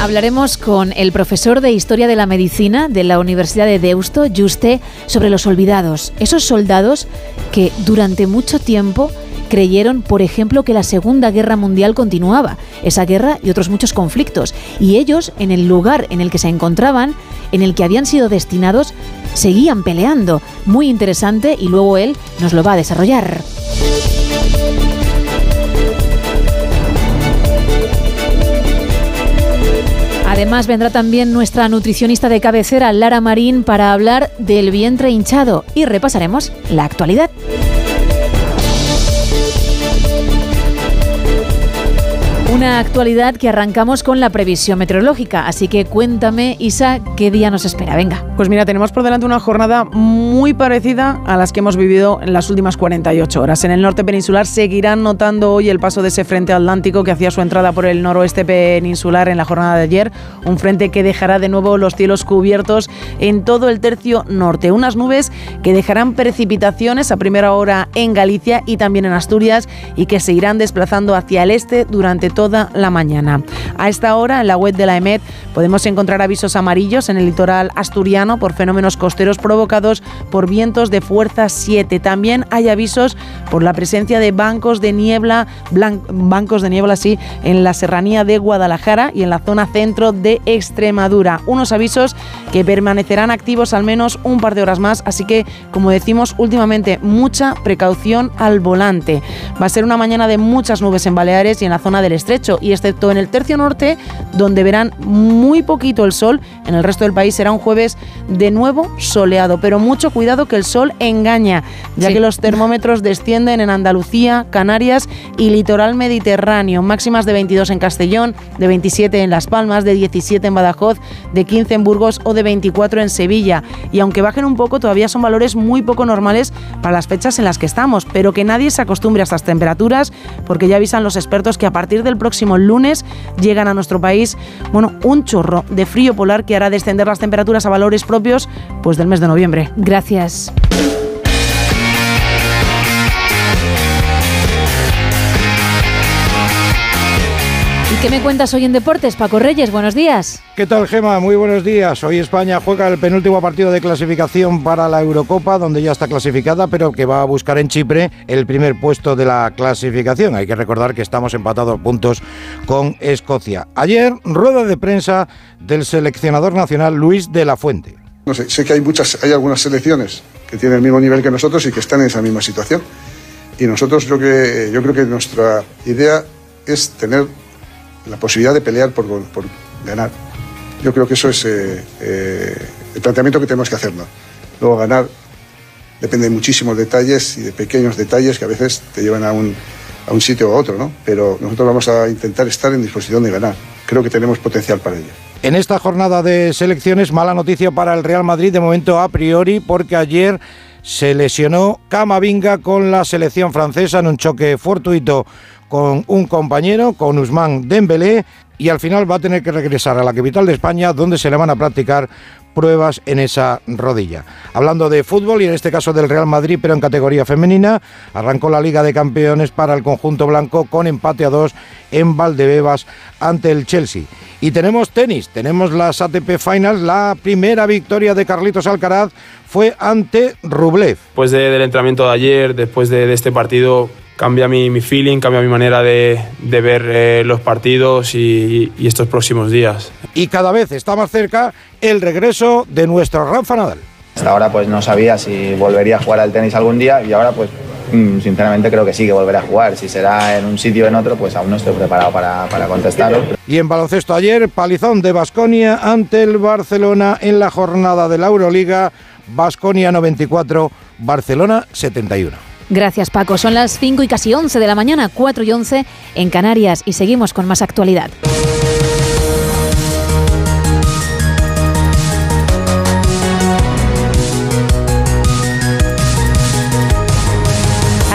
Hablaremos con el profesor de Historia de la Medicina de la Universidad de Deusto, Juste, sobre los olvidados, esos soldados que durante mucho tiempo creyeron, por ejemplo, que la Segunda Guerra Mundial continuaba, esa guerra y otros muchos conflictos, y ellos, en el lugar en el que se encontraban, en el que habían sido destinados, seguían peleando. Muy interesante y luego él nos lo va a desarrollar. Además vendrá también nuestra nutricionista de cabecera, Lara Marín, para hablar del vientre hinchado y repasaremos la actualidad. Una actualidad que arrancamos con la previsión meteorológica, así que cuéntame, Isa, qué día nos espera. Venga. Pues mira, tenemos por delante una jornada muy parecida a las que hemos vivido en las últimas 48 horas. En el norte peninsular seguirán notando hoy el paso de ese frente atlántico que hacía su entrada por el noroeste peninsular en la jornada de ayer, un frente que dejará de nuevo los cielos cubiertos en todo el tercio norte. Unas nubes que dejarán precipitaciones a primera hora en Galicia y también en Asturias y que se irán desplazando hacia el este durante todo toda la mañana. A esta hora, en la web de la EMET, podemos encontrar avisos amarillos en el litoral asturiano por fenómenos costeros provocados por vientos de fuerza 7. También hay avisos por la presencia de bancos de niebla, bancos de niebla así, en la serranía de Guadalajara y en la zona centro de Extremadura. Unos avisos que permanecerán activos al menos un par de horas más, así que, como decimos últimamente, mucha precaución al volante. Va a ser una mañana de muchas nubes en Baleares y en la zona del estrecho y excepto en el tercio norte, donde verán muy poquito el sol, en el resto del país será un jueves de nuevo soleado, pero mucho cuidado que el sol engaña, ya que los termómetros descienden en Andalucía, Canarias y litoral mediterráneo, máximas de 22 en Castellón, de 27 en Las Palmas, de 17 en Badajoz, de 15 en Burgos o de 24 en Sevilla. Y aunque bajen un poco, todavía son valores muy poco normales para las fechas en las que estamos, pero que nadie se acostumbre a estas temperaturas, porque ya avisan los expertos que a partir del próximo lunes llegan a nuestro país, bueno, un chorro de frío polar que hará descender las temperaturas a valores propios pues del mes de noviembre. Gracias. ¿Qué me cuentas hoy en Deportes, Paco Reyes? Buenos días. ¿Qué tal, Gema? Muy buenos días. Hoy España juega el penúltimo partido de clasificación para la Eurocopa, donde ya está clasificada, pero que va a buscar en Chipre el primer puesto de la clasificación. Hay que recordar que estamos empatados puntos con Escocia. Ayer, rueda de prensa del seleccionador nacional Luis de la Fuente. No sé, sé que hay muchas, hay algunas selecciones que tienen el mismo nivel que nosotros y que están en esa misma situación. Y nosotros que, yo creo que nuestra idea es tener la posibilidad de pelear por, ganar. Yo creo que eso es eh, eh, el planteamiento que tenemos que hacernos. Luego ganar depende de muchísimos detalles y de pequeños detalles que a veces te llevan a un, a un sitio u otro, ¿no? Pero nosotros vamos a intentar estar en disposición de ganar. Creo que tenemos potencial para ello. En esta jornada de selecciones, mala noticia para el Real Madrid de momento a priori, porque ayer se lesionó Camavinga con la selección francesa en un choque fortuito con un compañero, con Usman Dembélé, y al final va a tener que regresar a la capital de España, donde se le van a practicar pruebas en esa rodilla. Hablando de fútbol y en este caso del Real Madrid, pero en categoría femenina, arrancó la Liga de Campeones para el conjunto blanco con empate a dos en Valdebebas ante el Chelsea. Y tenemos tenis, tenemos las ATP Finals, la primera victoria de Carlitos Alcaraz fue ante Rublev. Después del entrenamiento de ayer, después de este partido, cambia mi, feeling, cambia mi manera de, ver eh, los partidos y, estos próximos días. Y cada vez está más cerca el regreso de nuestro Rafa Nadal. Hasta ahora pues no sabía si volvería a jugar al tenis algún día y ahora pues mm, sinceramente creo que sí que volveré a jugar. Si será en un sitio o en otro, pues aún no estoy preparado para, para contestarlo. Y en baloncesto ayer, palizón de Basconia ante el Barcelona en la jornada de la Euroliga. Basconia 94, Barcelona 71. Gracias Paco. Son las 5 y casi 11 de la mañana, 4 y 11 en Canarias y seguimos con más actualidad.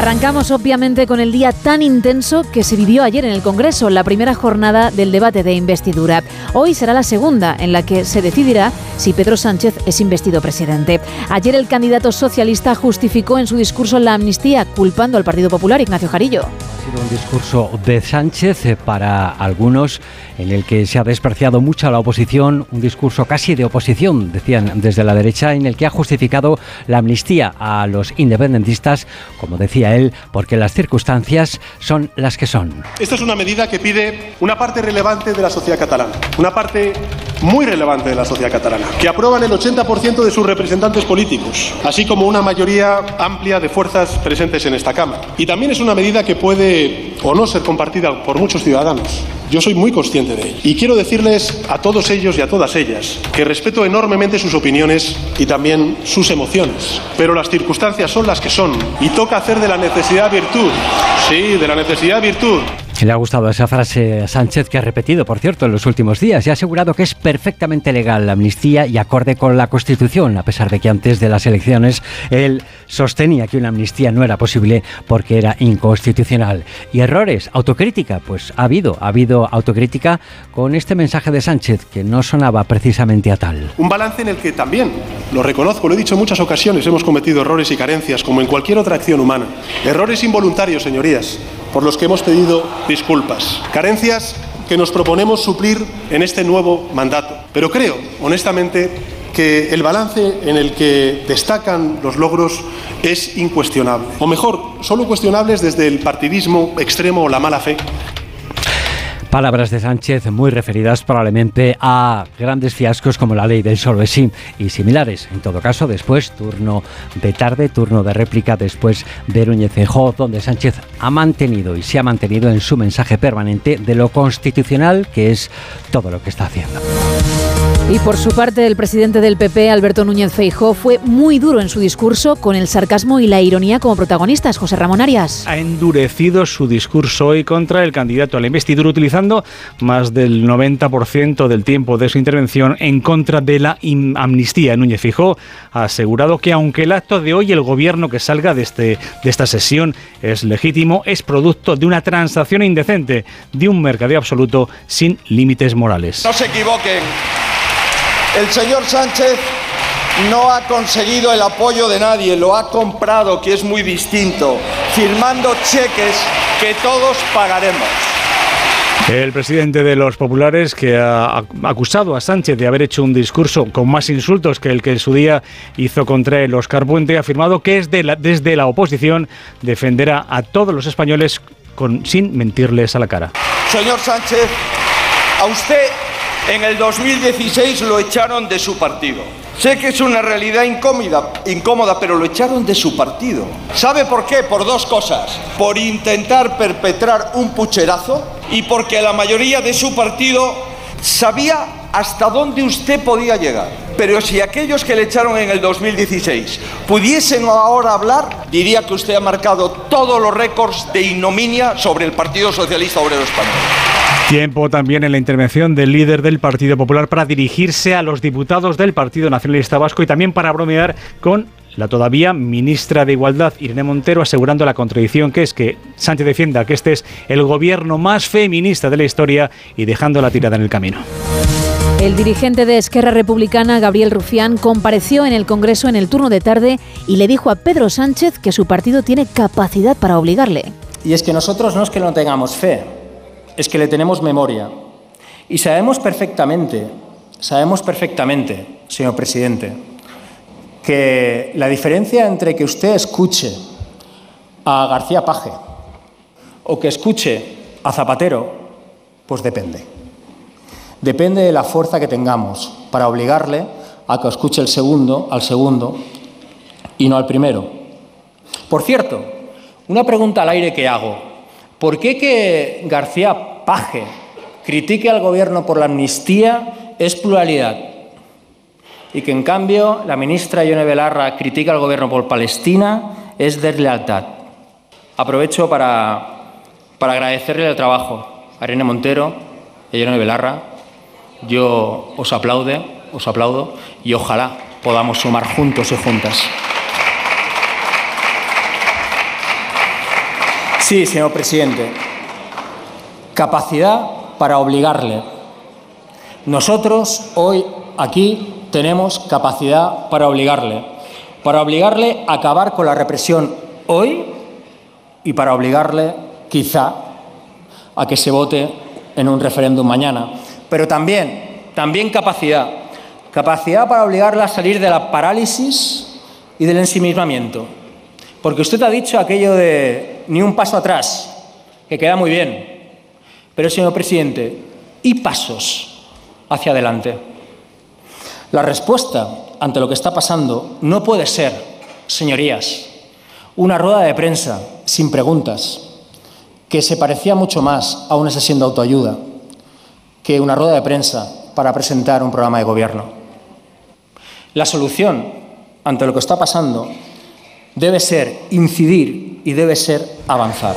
Arrancamos obviamente con el día tan intenso que se vivió ayer en el Congreso, la primera jornada del debate de investidura. Hoy será la segunda en la que se decidirá si Pedro Sánchez es investido presidente. Ayer el candidato socialista justificó en su discurso la amnistía, culpando al Partido Popular Ignacio Jarillo. Ha sido un discurso de Sánchez eh, para algunos en el que se ha despreciado mucho a la oposición, un discurso casi de oposición, decían desde la derecha, en el que ha justificado la amnistía a los independentistas, como decía porque las circunstancias son las que son. Esta es una medida que pide una parte relevante de la sociedad catalana, una parte muy relevante de la sociedad catalana, que aprueban el 80% de sus representantes políticos, así como una mayoría amplia de fuerzas presentes en esta Cámara. Y también es una medida que puede o no ser compartida por muchos ciudadanos. Yo soy muy consciente de ello. Y quiero decirles a todos ellos y a todas ellas que respeto enormemente sus opiniones y también sus emociones. Pero las circunstancias son las que son y toca hacer de la necesidad virtud. Sí, de la necesidad virtud. Le ha gustado esa frase a Sánchez que ha repetido, por cierto, en los últimos días y ha asegurado que es perfectamente legal la amnistía y acorde con la Constitución, a pesar de que antes de las elecciones él sostenía que una amnistía no era posible porque era inconstitucional. ¿Y errores? ¿Autocrítica? Pues ha habido, ha habido autocrítica con este mensaje de Sánchez que no sonaba precisamente a tal. Un balance en el que también, lo reconozco, lo he dicho en muchas ocasiones, hemos cometido errores y carencias como en cualquier otra acción humana. Errores involuntarios, señorías, por los que hemos pedido disculpas. Carencias que nos proponemos suplir en este nuevo mandato. Pero creo, honestamente, que el balance en el que destacan los logros es incuestionable. O mejor, solo cuestionables desde el partidismo extremo o la mala fe. Palabras de Sánchez muy referidas probablemente a grandes fiascos como la ley del solo y similares. En todo caso, después, turno de tarde, turno de réplica después de Núñez Feijóo, donde Sánchez ha mantenido y se ha mantenido en su mensaje permanente de lo constitucional que es todo lo que está haciendo. Y por su parte, el presidente del PP, Alberto Núñez Feijó, fue muy duro en su discurso, con el sarcasmo y la ironía como protagonistas. José Ramón Arias. Ha endurecido su discurso hoy contra el candidato a la investidura, utilizando más del 90% del tiempo de su intervención en contra de la amnistía. Núñez Feijó ha asegurado que aunque el acto de hoy, el gobierno que salga de, este, de esta sesión es legítimo, es producto de una transacción indecente, de un mercadeo absoluto sin límites morales. No se equivoquen. El señor Sánchez no ha conseguido el apoyo de nadie, lo ha comprado, que es muy distinto, firmando cheques que todos pagaremos. El presidente de los populares, que ha acusado a Sánchez de haber hecho un discurso con más insultos que el que en su día hizo contra el Oscar Puente, ha afirmado que es desde la oposición defenderá a todos los españoles con, sin mentirles a la cara. Señor Sánchez, a usted en el 2016 lo echaron de su partido. Sé que es una realidad incómoda, incómoda, pero lo echaron de su partido. ¿Sabe por qué? Por dos cosas. Por intentar perpetrar un pucherazo y porque la mayoría de su partido sabía hasta dónde usted podía llegar. Pero si aquellos que le echaron en el 2016 pudiesen ahora hablar, diría que usted ha marcado todos los récords de ignominia sobre el Partido Socialista Obrero Español. Tiempo también en la intervención del líder del Partido Popular para dirigirse a los diputados del Partido Nacionalista Vasco y también para bromear con la todavía ministra de Igualdad, Irene Montero, asegurando la contradicción que es que Sánchez defienda que este es el gobierno más feminista de la historia y dejando la tirada en el camino. El dirigente de Esquerra Republicana, Gabriel Rufián, compareció en el Congreso en el turno de tarde y le dijo a Pedro Sánchez que su partido tiene capacidad para obligarle. Y es que nosotros no es que no tengamos fe, es que le tenemos memoria. Y sabemos perfectamente, sabemos perfectamente, señor presidente, que la diferencia entre que usted escuche a García Paje o que escuche a Zapatero, pues depende. Depende de la fuerza que tengamos para obligarle a que escuche el segundo al segundo y no al primero. Por cierto, una pregunta al aire que hago. ¿Por qué que García Paje critique al gobierno por la amnistía es pluralidad? Y que en cambio la ministra Ione Belarra critica al gobierno por Palestina es deslealtad. Aprovecho para, para agradecerle el trabajo a Irene Montero y a Ione Belarra. Yo os aplaude, os aplaudo y ojalá podamos sumar juntos y juntas. Sí, señor presidente. Capacidad para obligarle. Nosotros hoy aquí tenemos capacidad para obligarle. Para obligarle a acabar con la represión hoy y para obligarle, quizá, a que se vote en un referéndum mañana. Pero también, también capacidad. Capacidad para obligarle a salir de la parálisis y del ensimismamiento. Porque usted ha dicho aquello de ni un paso atrás, que queda muy bien. Pero, señor presidente, ¿y pasos hacia adelante? La respuesta ante lo que está pasando no puede ser, señorías, una rueda de prensa sin preguntas, que se parecía mucho más a una sesión de autoayuda que una rueda de prensa para presentar un programa de gobierno. La solución ante lo que está pasando debe ser incidir y debe ser avanzar.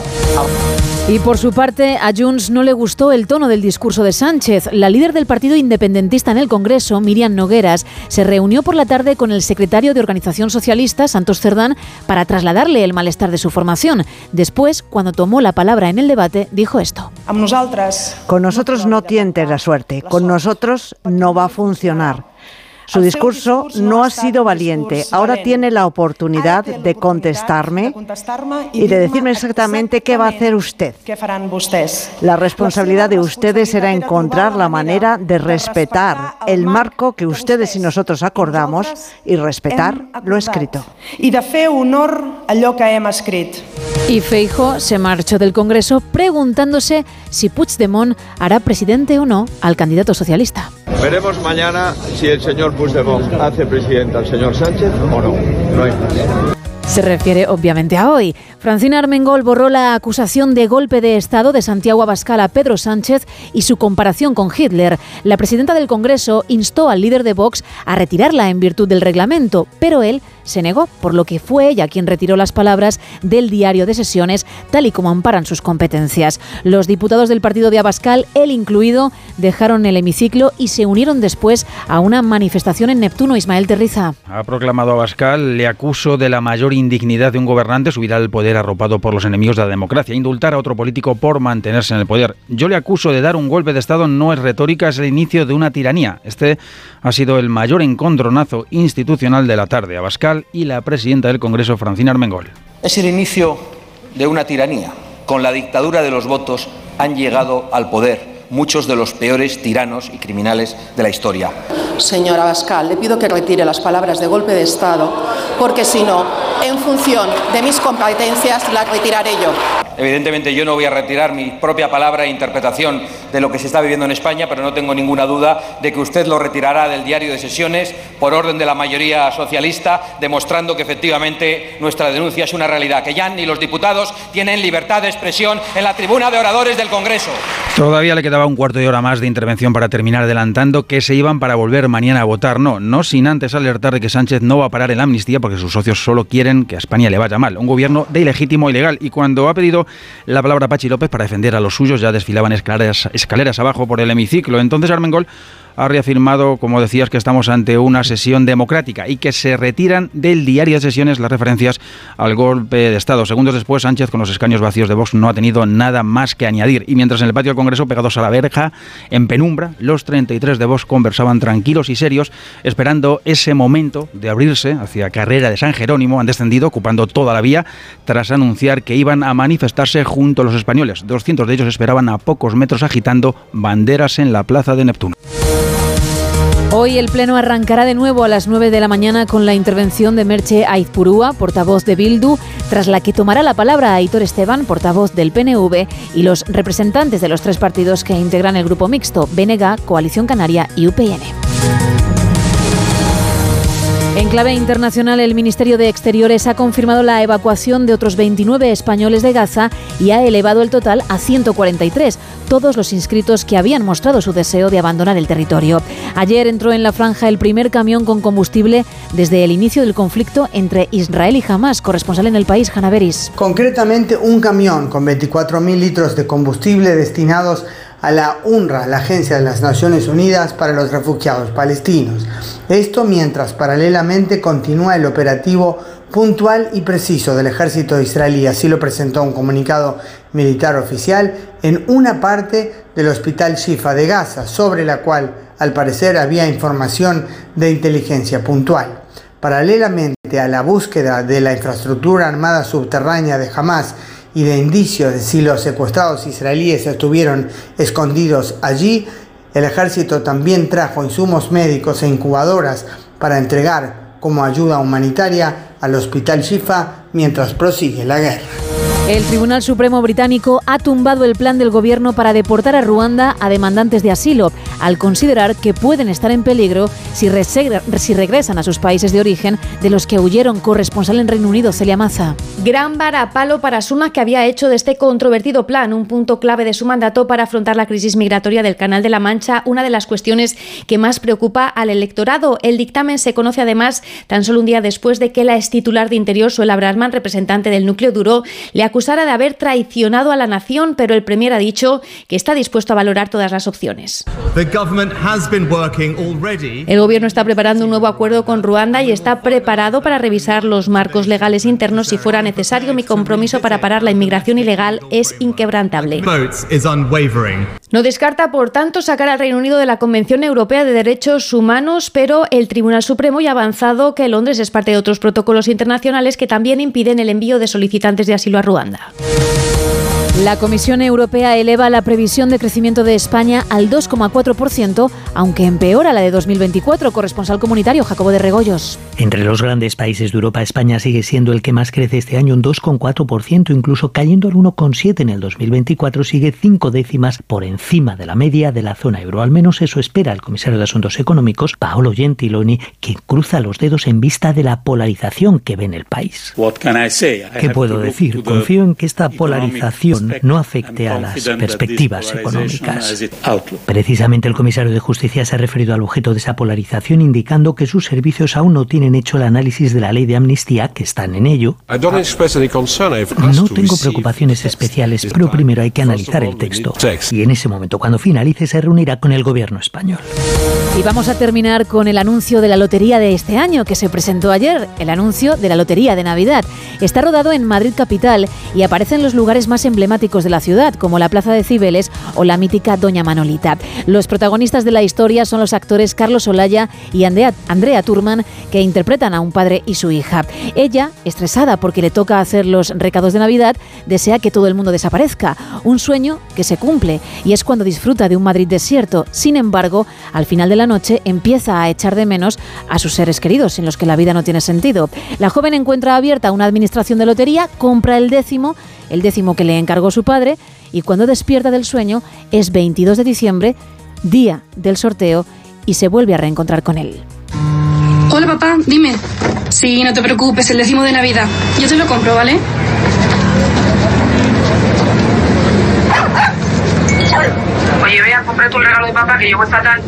Y por su parte, a Junts no le gustó el tono del discurso de Sánchez. La líder del partido independentista en el Congreso, Miriam Nogueras, se reunió por la tarde con el secretario de Organización Socialista, Santos Cerdán, para trasladarle el malestar de su formación. Después, cuando tomó la palabra en el debate, dijo esto. Con nosotros no tientes la suerte, con nosotros no va a funcionar. Su discurso no ha sido valiente. Ahora tiene la oportunidad de contestarme y de decirme exactamente qué va a hacer usted. La responsabilidad de ustedes será encontrar la manera de respetar el marco que ustedes y nosotros acordamos y respetar lo escrito. Y de fe honor a lo que hemos escrito. Y Feijo se marchó del Congreso preguntándose si Puigdemont hará presidente o no al candidato socialista. Veremos mañana si el señor Puigdemont hace presidente al señor Sánchez o no. No hay más. Se refiere obviamente a hoy. Francina Armengol borró la acusación de golpe de Estado de Santiago Abascal a Pedro Sánchez y su comparación con Hitler. La presidenta del Congreso instó al líder de Vox a retirarla en virtud del reglamento, pero él se negó, por lo que fue ella quien retiró las palabras del diario de sesiones, tal y como amparan sus competencias. Los diputados del partido de Abascal, él incluido, dejaron el hemiciclo y se unieron después a una manifestación en Neptuno. Ismael Terriza. Ha proclamado Abascal, le acuso de la mayor indignidad de un gobernante subir al poder arropado por los enemigos de la democracia, indultar a otro político por mantenerse en el poder. Yo le acuso de dar un golpe de Estado, no es retórica, es el inicio de una tiranía. Este ha sido el mayor encontronazo institucional de la tarde. Abascal y la presidenta del Congreso, Francina Armengol. Es el inicio de una tiranía. Con la dictadura de los votos han llegado al poder muchos de los peores tiranos y criminales de la historia. Señora Abascal, le pido que retire las palabras de golpe de Estado, porque si no, en función de mis competencias, las retiraré yo. Evidentemente yo no voy a retirar mi propia palabra e interpretación de lo que se está viviendo en España, pero no tengo ninguna duda de que usted lo retirará del diario de sesiones por orden de la mayoría socialista, demostrando que efectivamente nuestra denuncia es una realidad, que ya ni los diputados tienen libertad de expresión en la tribuna de oradores del Congreso. Todavía le quedaba un cuarto de hora más de intervención para terminar adelantando que se iban para volver mañana a votar. No, no sin antes alertar de que Sánchez no va a parar en la amnistía porque sus socios solo quieren que a España le vaya mal. Un gobierno de ilegítimo ilegal. Y cuando ha pedido la palabra Pachi López para defender a los suyos, ya desfilaban escaleras, escaleras abajo por el hemiciclo. Entonces Armengol ha reafirmado, como decías, que estamos ante una sesión democrática y que se retiran del diario de sesiones las referencias al golpe de Estado. Segundos después, Sánchez, con los escaños vacíos de Vox, no ha tenido nada más que añadir. Y mientras en el patio del Congreso, pegados a la verja, en penumbra, los 33 de Vox conversaban tranquilos y serios, esperando ese momento de abrirse hacia Carrera de San Jerónimo. Han descendido, ocupando toda la vía, tras anunciar que iban a manifestarse junto a los españoles. 200 de ellos esperaban a pocos metros agitando banderas en la plaza de Neptuno. Hoy el Pleno arrancará de nuevo a las 9 de la mañana con la intervención de Merche Aizpurúa, portavoz de Bildu, tras la que tomará la palabra Aitor Esteban, portavoz del PNV, y los representantes de los tres partidos que integran el grupo mixto, BNG, Coalición Canaria y UPN. En clave internacional, el Ministerio de Exteriores ha confirmado la evacuación de otros 29 españoles de Gaza y ha elevado el total a 143, todos los inscritos que habían mostrado su deseo de abandonar el territorio. Ayer entró en la franja el primer camión con combustible desde el inicio del conflicto entre Israel y Hamas, corresponsal en el país, Hanaveris. Concretamente, un camión con 24.000 litros de combustible destinados a la UNRWA, la Agencia de las Naciones Unidas para los Refugiados Palestinos. Esto mientras paralelamente continúa el operativo puntual y preciso del ejército israelí, así lo presentó un comunicado militar oficial en una parte del hospital Shifa de Gaza, sobre la cual al parecer había información de inteligencia puntual. Paralelamente a la búsqueda de la infraestructura armada subterránea de Hamas y de indicios de si los secuestrados israelíes estuvieron escondidos allí, el ejército también trajo insumos médicos e incubadoras para entregar como ayuda humanitaria al Hospital Shifa mientras prosigue la guerra. El Tribunal Supremo británico ha tumbado el plan del gobierno para deportar a Ruanda a demandantes de asilo, al considerar que pueden estar en peligro si, regresan a sus países de origen de los que huyeron. Corresponsal en Reino Unido, Celia Maza. Gran palo para Suna que había hecho de este controvertido plan un punto clave de su mandato para afrontar la crisis migratoria del Canal de la Mancha, una de las cuestiones que más preocupa al electorado. El dictamen se conoce además tan solo un día después de que la ex titular de Interior, Suela Brasman, representante del núcleo duro, le acusara de haber traicionado a la nación, pero el Premier ha dicho que está dispuesto a valorar todas las opciones. El gobierno está preparando un nuevo acuerdo con Ruanda y está preparado para revisar los marcos legales internos si fuera necesario. Mi compromiso para parar la inmigración ilegal es inquebrantable. No descarta, por tanto, sacar al Reino Unido de la Convención Europea de Derechos Humanos, pero el Tribunal Supremo ya ha avanzado que Londres es parte de otros protocolos internacionales que también impiden el envío de solicitantes de asilo a Ruanda. La Comisión Europea eleva la previsión de crecimiento de España al 2,4%, aunque empeora la de 2024. Corresponsal comunitario Jacobo de Regoyos. Entre los grandes países de Europa, España sigue siendo el que más crece este año, un 2,4%, incluso cayendo al 1,7% en el 2024, sigue cinco décimas por encima de la media de la zona euro. Al menos eso espera el comisario de Asuntos Económicos, Paolo Gentiloni, que cruza los dedos en vista de la polarización que ve en el país. ¿Qué puedo decir? Confío en que esta polarización no afecte a las perspectivas económicas. Precisamente el comisario de Justicia se ha referido al objeto de esa polarización, indicando que sus servicios aún no tienen hecho el análisis de la ley de amnistía, que están en ello. No tengo preocupaciones especiales, pero primero hay que analizar el texto. Y en ese momento, cuando finalice, se reunirá con el gobierno español. Y vamos a terminar con el anuncio de la lotería de este año que se presentó ayer, el anuncio de la lotería de Navidad. Está rodado en Madrid capital y aparece en los lugares más emblemáticos de la ciudad, como la Plaza de Cibeles o la mítica Doña Manolita. Los protagonistas de la historia son los actores Carlos Olaya y Andrea, Andrea Turman, que interpretan a un padre y su hija. Ella, estresada porque le toca hacer los recados de Navidad, desea que todo el mundo desaparezca, un sueño que se cumple y es cuando disfruta de un Madrid desierto. Sin embargo, al final de la noche empieza a echar de menos a sus seres queridos, sin los que la vida no tiene sentido. La joven encuentra abierta una administración de lotería, compra el décimo, el décimo que le encargó su padre, y cuando despierta del sueño es 22 de diciembre, día del sorteo, y se vuelve a reencontrar con él. Hola papá, dime. Sí, no te preocupes, el décimo de Navidad. Yo te lo compro, ¿vale? Oye, vea, compré tu regalo de papá que llegó fatal.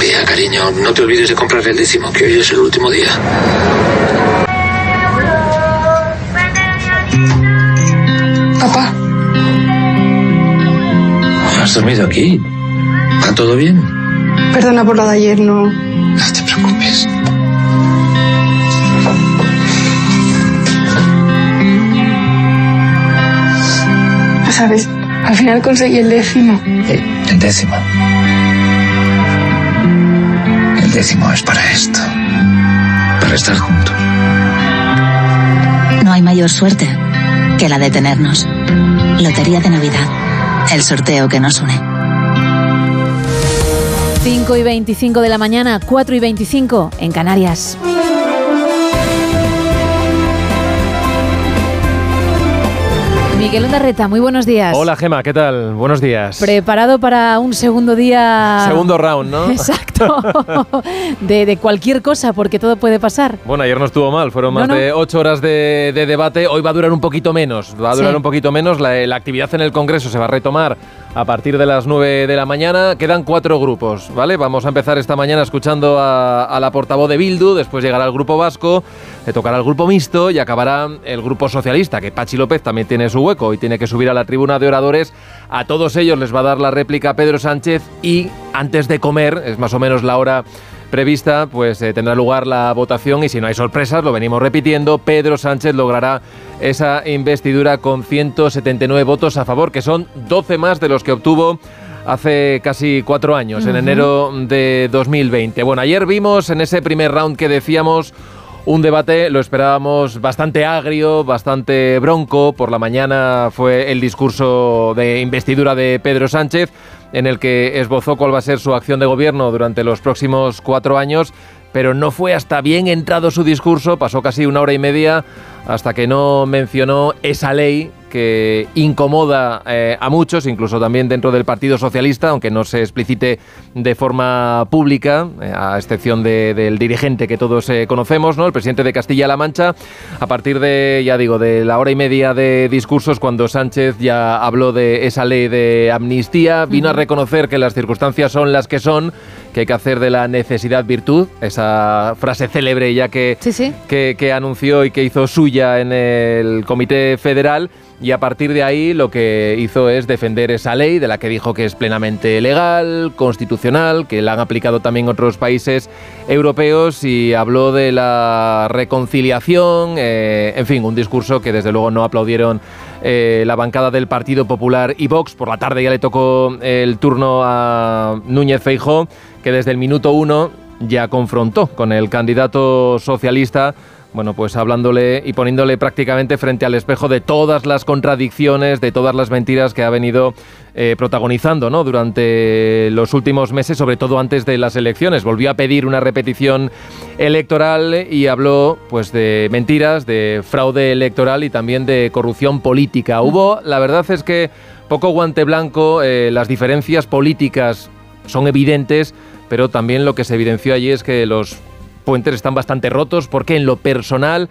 Mira, cariño, no te olvides de comprar el décimo, que hoy es el último día. Papá. ¿Has dormido aquí? ¿Va todo bien? Perdona por lo de ayer, no. No te preocupes. ¿Sabes? Al final conseguí el décimo. El décimo. El décimo es para esto. Para estar juntos. No hay mayor suerte que la de tenernos. Lotería de Navidad. El sorteo que nos une. 5 y 25 de la mañana, 4 y 25 en Canarias. Miguel Ondarreta, muy buenos días. Hola Gema, ¿qué tal? Buenos días. Preparado para un segundo día. Segundo round, ¿no? Exacto. de, de cualquier cosa, porque todo puede pasar. Bueno, ayer no estuvo mal, fueron más No, no. de ocho horas de, de debate. Hoy va a durar un poquito menos, va a durar Sí. un poquito menos. La, la actividad en el Congreso se va a retomar a partir de las 9 de la mañana. Quedan cuatro grupos, ¿vale? Vamos a empezar esta mañana escuchando a, a la portavoz de Bildu, después llegará el grupo vasco, le tocará el grupo mixto y acabará el grupo socialista, que Pachi López también tiene su hueco y tiene que subir a la tribuna de oradores. A todos ellos les va a dar la réplica Pedro Sánchez y antes de comer, es más o menos la hora prevista, pues eh, tendrá lugar la votación y si no hay sorpresas, lo venimos repitiendo, Pedro Sánchez logrará esa investidura con 179 votos a favor, que son 12 más de los que obtuvo hace casi cuatro años, en enero de 2020. Bueno, ayer vimos en ese primer round que decíamos un debate, lo esperábamos bastante agrio, bastante bronco. Por la mañana fue el discurso de investidura de Pedro Sánchez, en el que esbozó cuál va a ser su acción de gobierno durante los próximos cuatro años. Pero no fue hasta bien entrado su discurso, pasó casi una hora y media hasta que no mencionó esa ley que incomoda eh, a muchos, incluso también dentro del Partido Socialista, aunque no se explicite de forma pública, eh, a excepción de- del dirigente que todos eh, conocemos, ¿no? el presidente de Castilla-La Mancha. A partir de, ya digo, de la hora y media de discursos, cuando Sánchez ya habló de esa ley de amnistía, vino a reconocer que las circunstancias son las que son, que hay que hacer de la necesidad virtud, esa frase célebre ya que, que, que anunció y que hizo suya en el Comité Federal. Y a partir de ahí lo que hizo es defender esa ley de la que dijo que es plenamente legal, constitucional, que la han aplicado también otros países europeos y habló de la reconciliación, eh, en fin, un discurso que desde luego no aplaudieron eh, la bancada del Partido Popular y Vox. Por la tarde ya le tocó el turno a Núñez Feijó, que desde el minuto uno ya confrontó con el candidato socialista bueno, pues hablándole y poniéndole prácticamente frente al espejo de todas las contradicciones, de todas las mentiras que ha venido eh, protagonizando ¿no? durante los últimos meses, sobre todo antes de las elecciones. Volvió a pedir una repetición electoral y habló pues de mentiras, de fraude electoral y también de corrupción política. Hubo, la verdad es que poco guante blanco, eh, las diferencias políticas son evidentes, pero también lo que se evidenció allí es que los puentes están bastante rotos porque en lo personal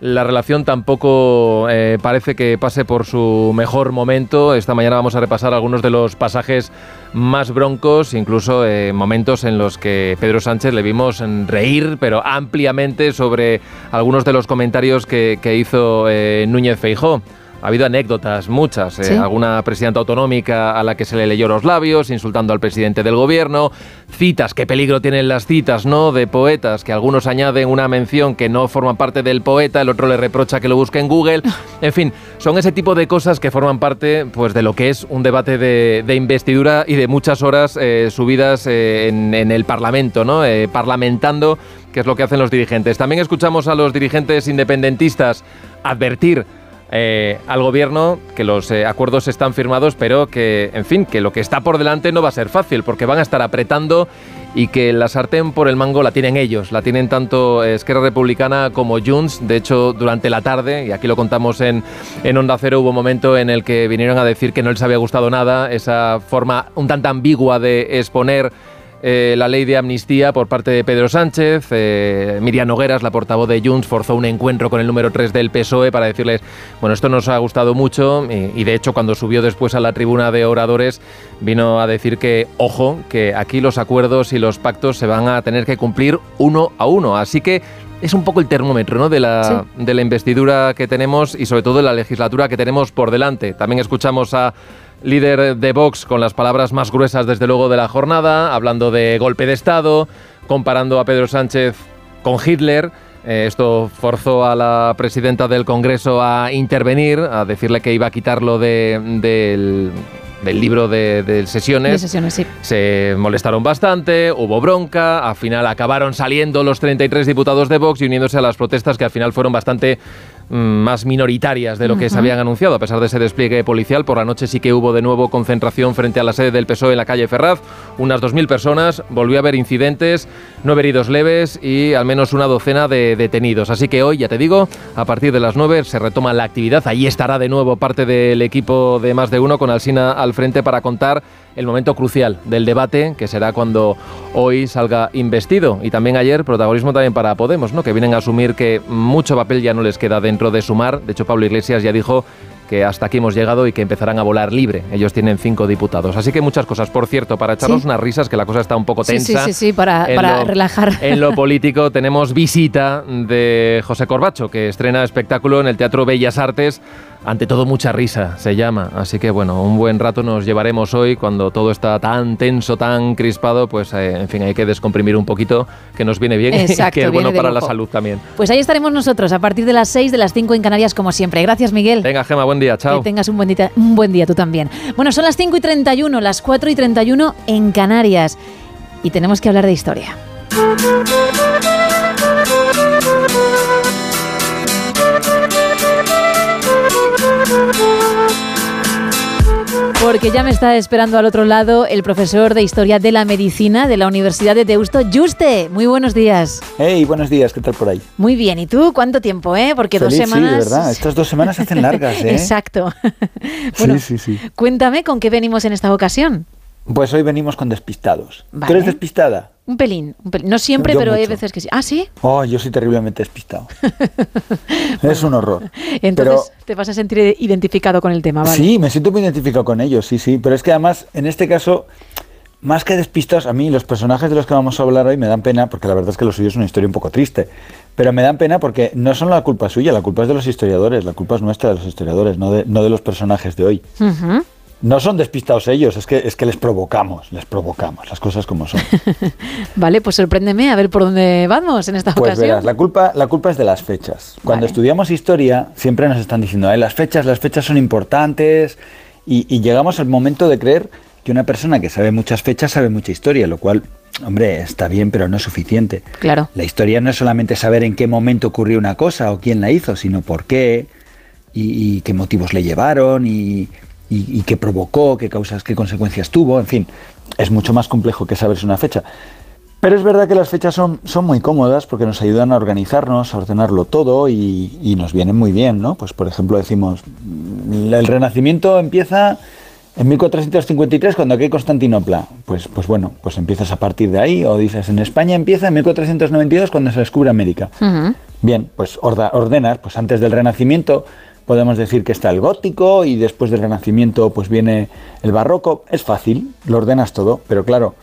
la relación tampoco eh, parece que pase por su mejor momento. Esta mañana vamos a repasar algunos de los pasajes más broncos, incluso eh, momentos en los que Pedro Sánchez le vimos reír, pero ampliamente sobre algunos de los comentarios que, que hizo eh, Núñez Feijó. Ha habido anécdotas, muchas. eh, alguna presidenta autonómica a la que se le leyó los labios, insultando al presidente del gobierno. Citas, qué peligro tienen las citas, ¿no? De poetas, que algunos añaden una mención que no forma parte del poeta, el otro le reprocha que lo busque en Google. En fin, son ese tipo de cosas que forman parte pues, de lo que es un debate de, de investidura y de muchas horas eh, subidas eh, en, en el Parlamento, ¿no? Parlamentando, que es lo que hacen los dirigentes. También escuchamos a los dirigentes independentistas advertir eh, al gobierno que los eh, acuerdos están firmados, pero que, en fin, que lo que está por delante no va a ser fácil, porque van a estar apretando y que la sartén por el mango la tienen ellos, la tienen tanto Esquerra Republicana como Junts. De hecho, durante la tarde, y aquí lo contamos en, en Onda Cero, hubo un momento en el que vinieron a decir que no les había gustado nada esa forma un tanto ambigua de exponer eh, la ley de amnistía por parte de Pedro Sánchez. Eh, Miriam Nogueras, la portavoz de Junts, forzó un encuentro con el número 3 del PSOE para decirles, bueno, esto nos ha gustado mucho y, y de hecho cuando subió después a la tribuna de oradores vino a decir que, ojo, que aquí los acuerdos y los pactos se van a tener que cumplir uno a uno. Así que es un poco el termómetro ¿no? de, la, de la investidura que tenemos y sobre todo de la legislatura que tenemos por delante. También escuchamos a líder de Vox con las palabras más gruesas desde luego de la jornada, hablando de golpe de Estado, comparando a Pedro Sánchez con Hitler. Eh, esto forzó a la presidenta del Congreso a intervenir, a decirle que iba a quitarlo de- del, del libro de, de sesiones. De sesiones, sí. Se molestaron bastante, hubo bronca, al final acabaron saliendo los 33 diputados de Vox y uniéndose a las protestas que al final fueron bastante más minoritarias de lo que se habían anunciado, a pesar de ese despliegue policial. Por la noche sí que hubo de nuevo concentración frente a la sede del PSOE en la calle Ferraz, unas 2.000 personas, volvió a haber incidentes, nueve heridos leves y al menos una docena de detenidos. Así que hoy, ya te digo, a partir de las 9 se retoma la actividad. Allí estará de nuevo parte del equipo de más de uno con Alsina al frente para contar el momento crucial del debate, que será cuando hoy salga investido. Y también ayer, protagonismo también para Podemos, ¿no? que vienen a asumir que mucho papel ya no les queda dentro de sumar. De hecho, Pablo Iglesias ya dijo que hasta aquí hemos llegado y que empezarán a volar libre. Ellos tienen cinco diputados. Así que muchas cosas. Por cierto, para echarnos Sí. unas risas, que la cosa está un poco tensa. sí, sí, sí, para, en para lo- relajar. En lo político tenemos visita de José Corbacho, que estrena espectáculo en el Teatro Bellas Artes. Ante todo, mucha risa se llama. Así que bueno, un buen rato nos llevaremos hoy cuando todo está tan tenso, tan crispado. Pues eh, en fin, hay que descomprimir un poquito, que nos viene bien y que es bueno para la salud también. Pues ahí estaremos nosotros a partir de las 6 de las 5 en Canarias, como siempre. Gracias, Miguel. Venga, Gema, buen día, chao. Que tengas un buen, día, un buen día tú también. Bueno, son las 5 y 31, las 4 y 31 en Canarias. Y tenemos que hablar de historia. Porque ya me está esperando al otro lado el profesor de Historia de la Medicina de la Universidad de Deusto, Juste. Muy buenos días. Hey, buenos días, ¿qué tal por ahí? Muy bien, ¿y tú cuánto tiempo, eh? Porque dos semanas... Sí, de verdad, estas dos semanas se hacen largas, ¿eh? Exacto. Bueno, sí, sí, sí. Cuéntame con qué venimos en esta ocasión. Pues hoy venimos con despistados. Vale. ¿Tú eres despistada? Un pelín, un pelín. No siempre, Yo pero hay veces que sí. Ah, sí. Oh, yo soy terriblemente despistado. es un horror. Entonces te vas a sentir identificado con el tema, ¿vale? Sí, me siento muy identificado con ellos, sí, sí. Pero es que además, en este caso, más que despistados, a mí los personajes de los que vamos a hablar hoy me dan pena, porque la verdad es que lo suyo es una historia un poco triste. Pero me dan pena porque no son la culpa suya, la culpa es de los historiadores, la culpa es nuestra de los historiadores, no de, no de los personajes de hoy. No son despistados ellos, es que, es que les provocamos, les provocamos, las cosas como son. Vale, pues sorpréndeme a ver por dónde vamos en esta Pues ocasión. verás, la culpa, la culpa es de las fechas. Cuando estudiamos historia, siempre nos están diciendo, "Eh, las fechas, las fechas son importantes, y, y llegamos al momento de creer que una persona que sabe muchas fechas sabe mucha historia, lo cual, hombre, está bien, pero no es suficiente. Claro. La historia no es solamente saber en qué momento ocurrió una cosa o quién la hizo, sino por qué y, y qué motivos le llevaron y, y- y qué provocó, qué causas, qué consecuencias tuvo, en fin, es mucho más complejo que saberse una fecha. Pero es verdad que las fechas son, son muy cómodas porque nos ayudan a organizarnos, a ordenarlo todo y, y nos vienen muy bien, ¿no? Pues por ejemplo decimos, mm, el Renacimiento empieza en 1453 cuando aquí hay Constantinopla. Pues, pues bueno, pues empiezas a partir de ahí o dices, en España empieza en 1492 cuando se descubre América. Bien, pues ordenas, pues antes del Renacimiento podemos decir que está el gótico y después del Renacimiento pues viene el barroco. Es fácil, lo ordenas todo, pero claro,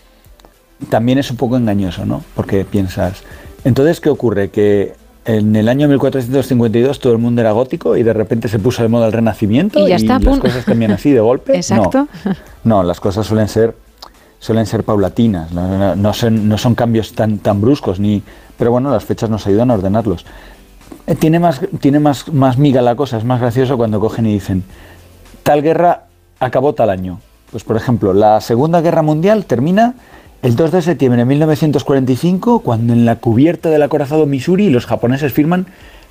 también es un poco engañoso, ¿no? Porque piensas, entonces, ¿qué ocurre? Que en el año 1452 todo el mundo era gótico y de repente se puso de moda el Renacimiento Y ya está, las cosas cambian así de golpe. No. Exacto. No, las cosas suelen ser suelen ser paulatinas, no, no- no son, no son cambios tan, tan bruscos, ni, pero bueno, las fechas nos ayudan a ordenarlos. Eh, Tiene, más, tiene más, más miga la cosa, es más gracioso cuando cogen y dicen, tal guerra acabó tal año. Pues por ejemplo, la Segunda Guerra Mundial termina el 2 de septiembre de 1945, cuando en la cubierta del acorazado Missouri los japoneses firman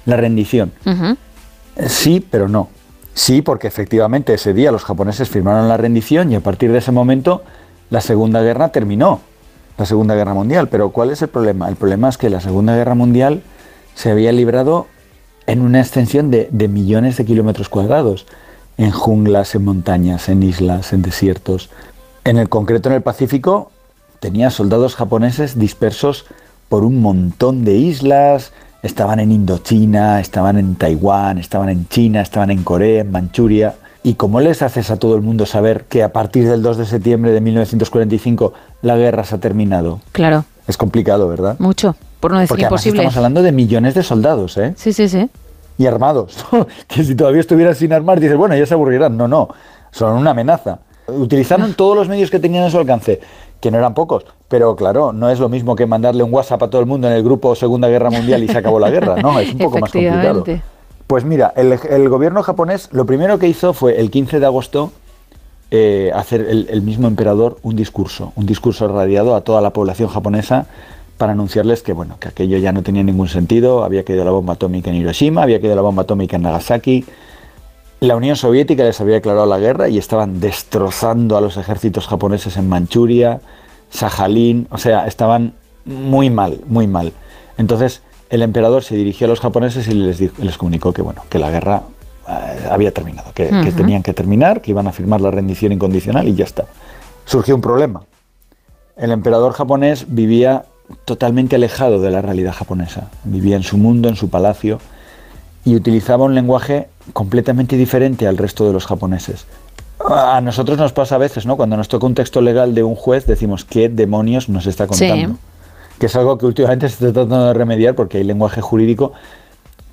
la rendición. Eh, Sí, pero no. Sí, porque efectivamente ese día los japoneses firmaron la rendición y a partir de ese momento la Segunda Guerra terminó, la Segunda Guerra Mundial. Pero ¿cuál es el problema? El problema es que la Segunda Guerra Mundial se había librado en una extensión de, millones de kilómetros cuadrados, en junglas, en montañas, en islas, en desiertos. En el concreto en el Pacífico tenía soldados japoneses dispersos por un montón de islas, estaban en Indochina, estaban en Taiwán, estaban en China, estaban en Corea, en Manchuria. ¿Y cómo les haces a todo el mundo saber que a partir del 2 de septiembre de 1945 la guerra se ha terminado? Claro, Es complicado, ¿verdad? mucho, por no decir Porque imposible. estamos hablando de millones de soldados, ¿eh? Sí, sí, sí. y armados. que si todavía estuvieran sin armar, dices, bueno, ya se aburrirán. No, no, son una amenaza. Utilizaron todos los medios que tenían a su alcance, que no eran pocos, pero claro, no es lo mismo que mandarle un WhatsApp a todo el mundo en el grupo Segunda Guerra Mundial y se acabó la guerra, no, es un poco más complicado. Pues mira, el, el gobierno japonés lo primero que hizo fue el 15 de agosto eh, hacer el, mismo emperador un discurso, un discurso radiado a toda la población japonesa para anunciarles que bueno, que aquello ya no tenía ningún sentido, había caído la bomba atómica en Hiroshima, había caído la bomba atómica en Nagasaki, la Unión Soviética les había declarado la guerra y estaban destrozando a los ejércitos japoneses en Manchuria, Sajalín, o sea, estaban muy mal, muy mal. Entonces el emperador se dirigió a los japoneses y les, les comunicó que bueno, que la guerra había terminado, que, tenían que terminar, que iban a firmar la rendición incondicional y ya está. Surgió un problema. El emperador japonés vivía totalmente alejado de la realidad japonesa. Vivía en su mundo, en su palacio, y utilizaba un lenguaje completamente diferente al resto de los japoneses. A nosotros nos pasa a veces, ¿no? Cuando nos toca un texto legal de un juez, decimos, ¿qué demonios nos está contando? Que es algo que últimamente se está tratando de remediar porque el lenguaje jurídico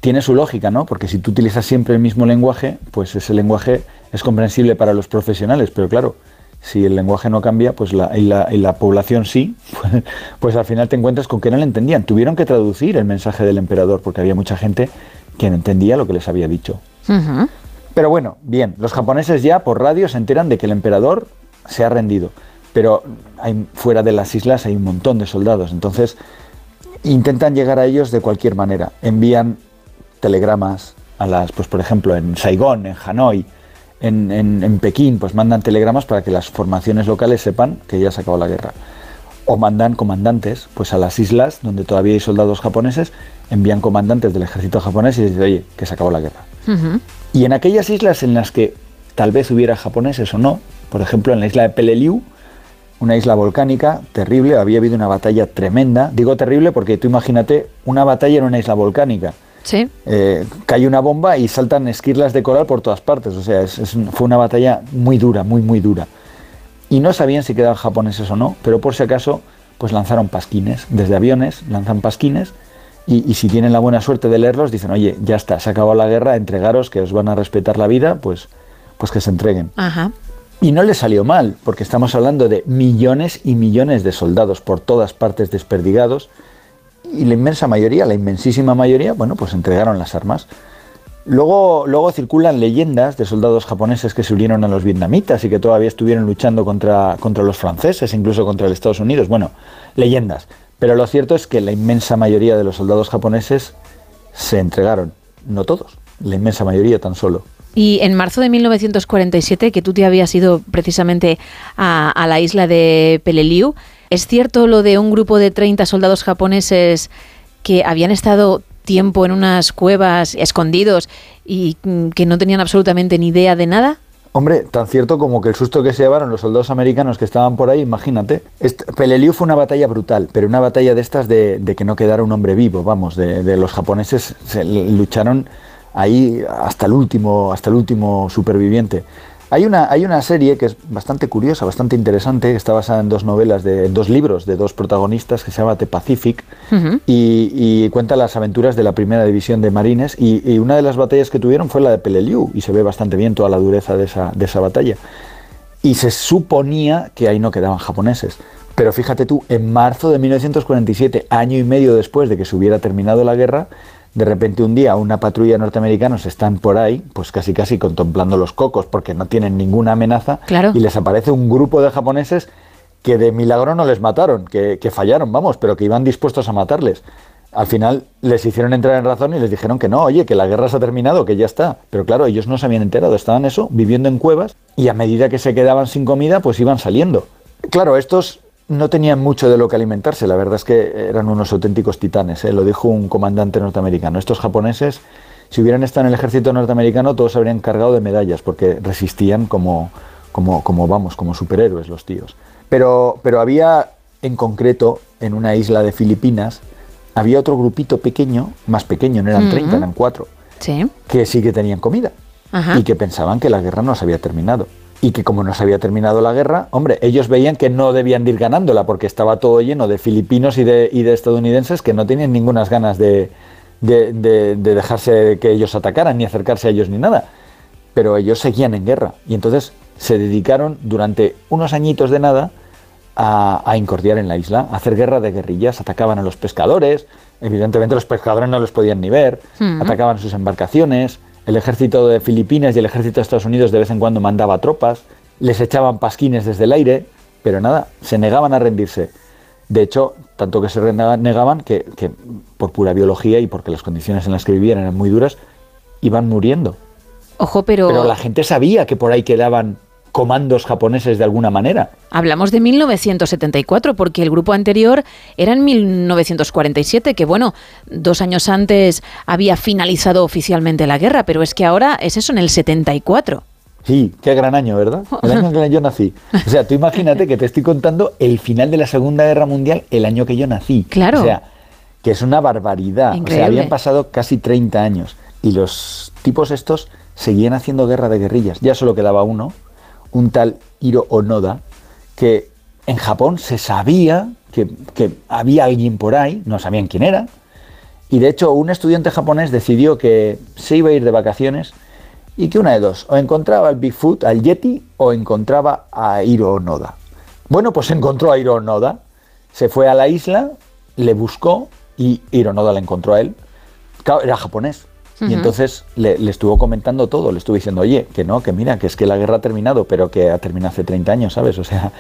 tiene su lógica, ¿no? Porque si tú utilizas siempre el mismo lenguaje, pues ese lenguaje es comprensible para los profesionales, pero claro, si el lenguaje no cambia, pues la, y, la, y la población sí, pues, pues, al final te encuentras con que no le entendían. Tuvieron que traducir el mensaje del emperador porque había mucha gente que no entendía lo que les había dicho. Pero bueno, bien, los japoneses ya por radio se enteran de que el emperador se ha rendido, pero hay, fuera de las islas hay un montón de soldados, entonces intentan llegar a ellos de cualquier manera. Envían telegramas a las, pues por ejemplo, en Saigón, en Hanoi, en, en, Pekín, pues mandan telegramas para que las formaciones locales sepan que ya se acabó la guerra. O mandan comandantes, pues a las islas donde todavía hay soldados japoneses, envían comandantes del ejército japonés y dicen, oye, que se acabó la guerra. Y en aquellas islas en las que tal vez hubiera japoneses o no, por ejemplo en la isla de Peleliu, una isla volcánica terrible, había habido una batalla tremenda. Digo terrible porque tú imagínate una batalla en una isla volcánica. Sí. Eh, cae una bomba y saltan esquirlas de coral por todas partes. O sea, fue una batalla muy dura, muy, muy dura. Y no sabían si quedaban japoneses o no, pero por si acaso, pues lanzaron pasquines. Desde aviones lanzan pasquines y, si tienen la buena suerte de leerlos, dicen, oye, ya está, se acabó la guerra, entregaros, que os van a respetar la vida, pues, pues que se entreguen. Ajá. Y no les salió mal, porque estamos hablando de millones y millones de soldados por todas partes desperdigados, y la inmensa mayoría, la inmensísima mayoría, bueno, pues entregaron las armas. Luego, luego circulan leyendas de soldados japoneses que se unieron a los vietnamitas y que todavía estuvieron luchando contra, contra los franceses, incluso contra los Estados Unidos. Bueno, leyendas. Pero lo cierto es que la inmensa mayoría de los soldados japoneses se entregaron. No todos, la inmensa mayoría tan solo. Y en marzo de 1947, que tú te habías ido precisamente a, la isla de Peleliu, ¿es cierto lo de un grupo de 30 soldados japoneses que habían estado tiempo en unas cuevas escondidos y mm, que no tenían absolutamente ni idea de nada? Hombre, tan cierto como que el susto que se llevaron los soldados americanos que estaban por ahí, imagínate. Peleliu fue una batalla brutal, pero una batalla de estas de, que no quedara un hombre vivo, vamos, de, los japoneses se lucharon ahí hasta el último, hasta el último superviviente. Hay una, hay una serie que es bastante curiosa, bastante interesante, que está basada en dos novelas, de, dos libros de dos protagonistas que se llama The Pacific y, cuenta las aventuras de la primera división de marines y, una de las batallas que tuvieron fue la de Peleliu y se ve bastante bien toda la dureza de esa, de esa batalla. Y se suponía que ahí no quedaban japoneses. Pero fíjate tú, en marzo de 1947, año y medio después de que se hubiera terminado la guerra, de repente un día una patrulla de norteamericanos están por ahí, pues casi casi contemplando los cocos porque no tienen ninguna amenaza y les aparece un grupo de japoneses que de milagro no les mataron, que, fallaron, vamos, pero que iban dispuestos a matarles. Al final les hicieron entrar en razón y les dijeron que no, oye, que la guerra se ha terminado, que ya está. Pero claro, ellos no se habían enterado, estaban eso, viviendo en cuevas y a medida que se quedaban sin comida, pues iban saliendo. Claro, estos no tenían mucho de lo que alimentarse, la verdad es que eran unos auténticos titanes, ¿eh? lo dijo un comandante norteamericano. Estos japoneses, si hubieran estado en el ejército norteamericano, todos se habrían cargado de medallas, porque resistían como, como, como vamos, como superhéroes los tíos. Pero, pero había, en concreto, en una isla de Filipinas, había otro grupito pequeño, más pequeño, no eran 30, eran cuatro, que sí que tenían comida y que pensaban que la guerra no se había terminado y que como no se había terminado la guerra, hombre, ellos veían que no debían ir ganándola porque estaba todo lleno de filipinos y de, y de estadounidenses que no tenían ninguna ganas de, de, dejarse que ellos atacaran ni acercarse a ellos ni nada. Pero ellos seguían en guerra. Y entonces se dedicaron durante unos añitos de nada a, a, incordiar en la isla, a hacer guerra de guerrillas, atacaban a los pescadores, evidentemente los pescadores no los podían ni ver, mm. atacaban sus embarcaciones, el ejército de Filipinas y el ejército de Estados Unidos de vez en cuando mandaba tropas, les echaban pasquines desde el aire, pero nada, se negaban a rendirse. De hecho, tanto que se negaban que, por pura biología y porque las condiciones en las que vivían eran muy duras, iban muriendo. Ojo, pero... Pero la gente sabía que por ahí quedaban comandos japoneses de alguna manera. Hablamos de 1974, porque el grupo anterior era en 1947, que bueno, dos años antes había finalizado oficialmente la guerra, pero es que ahora es eso, en el 74. Sí, qué gran año, ¿verdad? El año en que yo nací. O sea, tú imagínate que te estoy contando el final de la Segunda Guerra Mundial el año que yo nací. Claro. O sea, que es una barbaridad. O sea, habían pasado casi 30 años y los tipos estos seguían haciendo guerra de guerrillas. Ya solo quedaba uno, un tal Hiro Onoda, que en Japón se sabía que, que había alguien por ahí, no sabían quién era, y de hecho un estudiante japonés decidió que se iba a ir de vacaciones y que una de dos, o encontraba al Bigfoot, al Yeti, o encontraba a Hiro Onoda. Bueno, pues encontró a Hiro Onoda, se fue a la isla, le buscó y Hiro Onoda le encontró a él. Era japonés. Y entonces le, le estuvo comentando todo, le estuvo diciendo, oye, que no, que mira, que es que la guerra ha terminado, pero que ha terminado hace 30 años, ¿sabes? O sea,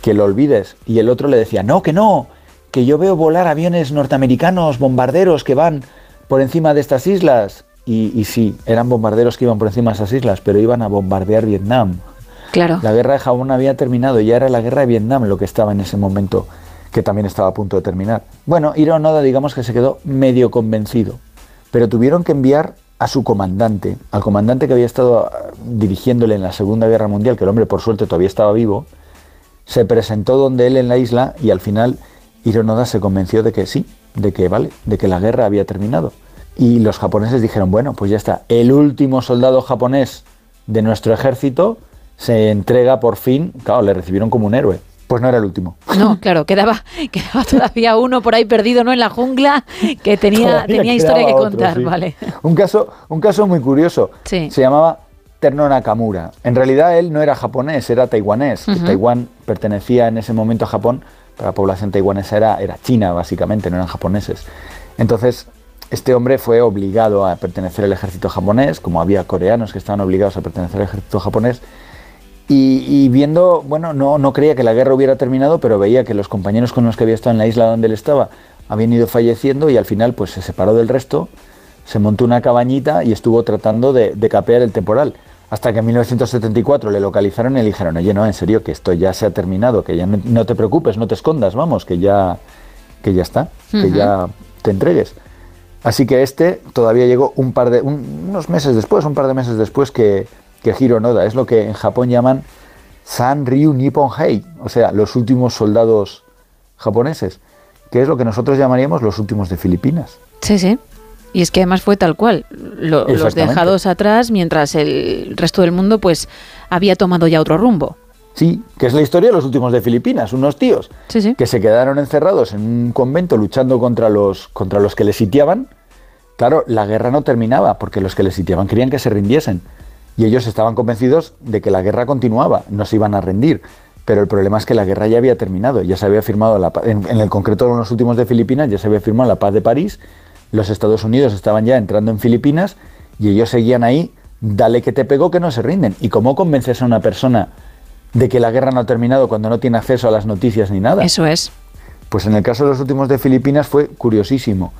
que lo olvides. Y el otro le decía, no, que no, que yo veo volar aviones norteamericanos, bombarderos que van por encima de estas islas. Y, y sí, eran bombarderos que iban por encima de esas islas, pero iban a bombardear Vietnam. Claro. La guerra de Japón había terminado, ya era la guerra de Vietnam lo que estaba en ese momento, que también estaba a punto de terminar. Bueno, Hiro Onoda digamos que se quedó medio convencido, pero tuvieron que enviar a su comandante, al comandante que había estado ah, dirigiéndole en la Segunda Guerra Mundial, que el hombre por suerte todavía estaba vivo, se presentó donde él en la isla y al final Hiro Onoda se convenció de que sí, de que vale, de que la guerra había terminado. Y los japoneses dijeron, bueno, pues ya está, el último soldado japonés de nuestro ejército se entrega por fin, claro, le recibieron como un héroe. Pues no era el último. No, claro, quedaba, quedaba todavía uno por ahí perdido, ¿no? En la jungla, que tenía, tenía historia que otro, contar, sí. vale. Un caso, un caso muy curioso. Sí. Se llamaba Terno Nakamura. En realidad él no era japonés, era taiwanés. Taiwán pertenecía en ese momento a Japón, pero la población taiwanesa era, era china, básicamente, no eran japoneses. Entonces, este hombre fue obligado a pertenecer al ejército japonés, como había coreanos que estaban obligados a pertenecer al ejército japonés. Y, y viendo, bueno, no, no creía que la guerra hubiera terminado, pero veía que los compañeros con los que había estado en la isla donde él estaba habían ido falleciendo y al final pues se separó del resto, se montó una cabañita y estuvo tratando de, de capear el temporal. Hasta que en 1974 le localizaron y le dijeron, oye, no, en serio, que esto ya se ha terminado, que ya no, no te preocupes, no te escondas, vamos, que ya, que ya está, que ya te entregues. Así que este todavía llegó un par de, un- unos meses después, un par de meses después que, que Hiro Noda. Es lo que en Japón llaman San Ryu Nippon Hei, o sea, los últimos soldados japoneses, que es lo que nosotros llamaríamos los últimos de Filipinas. Sí, sí. Y es que además fue tal cual, lo- los dejados atrás mientras el resto del mundo pues había tomado ya otro rumbo. Sí, que es la historia de los últimos de Filipinas, unos tíos Sí, sí. que se quedaron encerrados en un convento luchando contra los, contra los que les sitiaban. Claro, la guerra no terminaba porque los que les sitiaban querían que se rindiesen. Y ellos estaban convencidos de que la guerra continuaba, no se iban a rendir. Pero el problema es que la guerra ya había terminado, ya se había firmado la paz. En, en el concreto de los últimos de Filipinas ya se había firmado la paz de París. Los Estados Unidos estaban ya entrando en Filipinas y ellos seguían ahí, dale que te pegó que no se rinden. ¿Y cómo convences a una persona de que la guerra no ha terminado cuando no tiene acceso a las noticias ni nada? Eso es. Pues en el caso de los últimos de Filipinas fue curiosísimo.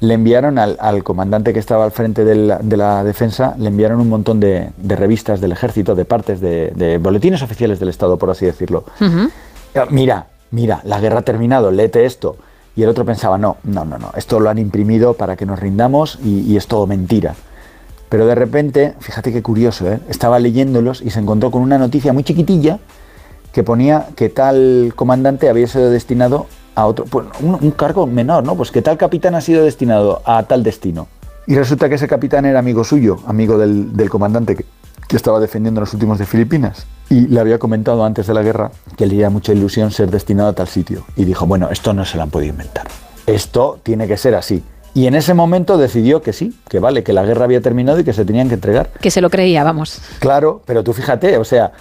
Le enviaron al, al comandante que estaba al frente de la, de la defensa, le enviaron un montón de, de revistas del ejército, de partes, de, de boletines oficiales del Estado, por así decirlo. Eh, Mira, mira, la guerra ha terminado, léete esto. Y el otro pensaba, no, no, no, no, esto lo han imprimido para que nos rindamos y, y es todo mentira. Pero de repente, fíjate qué curioso, ¿eh? estaba leyéndolos y se encontró con una noticia muy chiquitilla que ponía que tal comandante había sido destinado a otro, pues, un, un cargo menor, ¿no? Pues que tal capitán ha sido destinado a tal destino. Y resulta que ese capitán era amigo suyo, amigo del, del comandante que, que estaba defendiendo los últimos de Filipinas. Y le había comentado antes de la guerra que le haría mucha ilusión ser destinado a tal sitio. Y dijo, bueno, esto no se lo han podido inventar. Esto tiene que ser así. Y en ese momento decidió que sí, que vale, que la guerra había terminado y que se tenían que entregar. Que se lo creía, vamos. Claro, pero tú fíjate, o sea,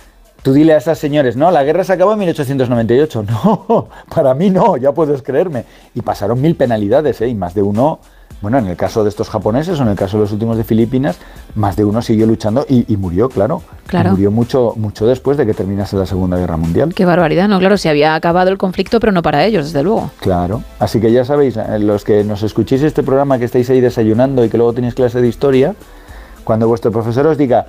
tú dile a esas señores, no, la guerra se acabó en 1898. No, para mí no, ya puedes creerme. Y pasaron mil penalidades, ¿eh? Y más de uno, bueno, en el caso de estos japoneses o en el caso de los últimos de Filipinas, más de uno siguió luchando y, y murió, claro. Claro. Y murió mucho, mucho después de que terminase la Segunda Guerra Mundial. Qué barbaridad, no, claro, se había acabado el conflicto, pero no para ellos, desde luego. Claro, así que ya sabéis, eh, los que nos escuchéis este programa, que estáis ahí desayunando y que luego tenéis clase de historia, cuando vuestro profesor os diga,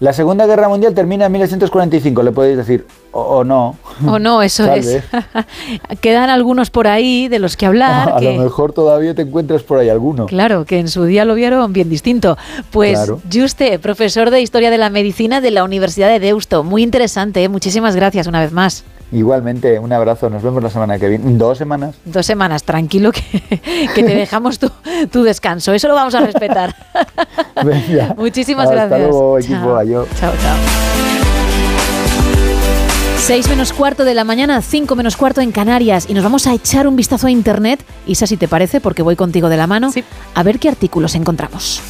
la Segunda Guerra Mundial termina en 1945, le podéis decir, o, o no. O no, eso es. Quedan algunos por ahí de los que hablar. A que, lo mejor todavía te encuentras por ahí alguno. Claro, que en su día lo vieron bien distinto. Pues Claro. Juste, profesor de Historia de la Medicina de la Universidad de Deusto. Muy interesante, ¿eh? muchísimas gracias una vez más. Igualmente, un abrazo, nos vemos la semana que viene. ¿Dos semanas? Dos semanas, tranquilo que, que te dejamos tu, tu descanso. Eso lo vamos a respetar. Venga. Muchísimas Hasta gracias. luego, equipo. Chao. Adiós. Chao, chao. 6 menos cuarto de la mañana, 5 menos cuarto en Canarias y nos vamos a echar un vistazo a internet, Isa si te parece, porque voy contigo de la mano, a ver qué artículos encontramos.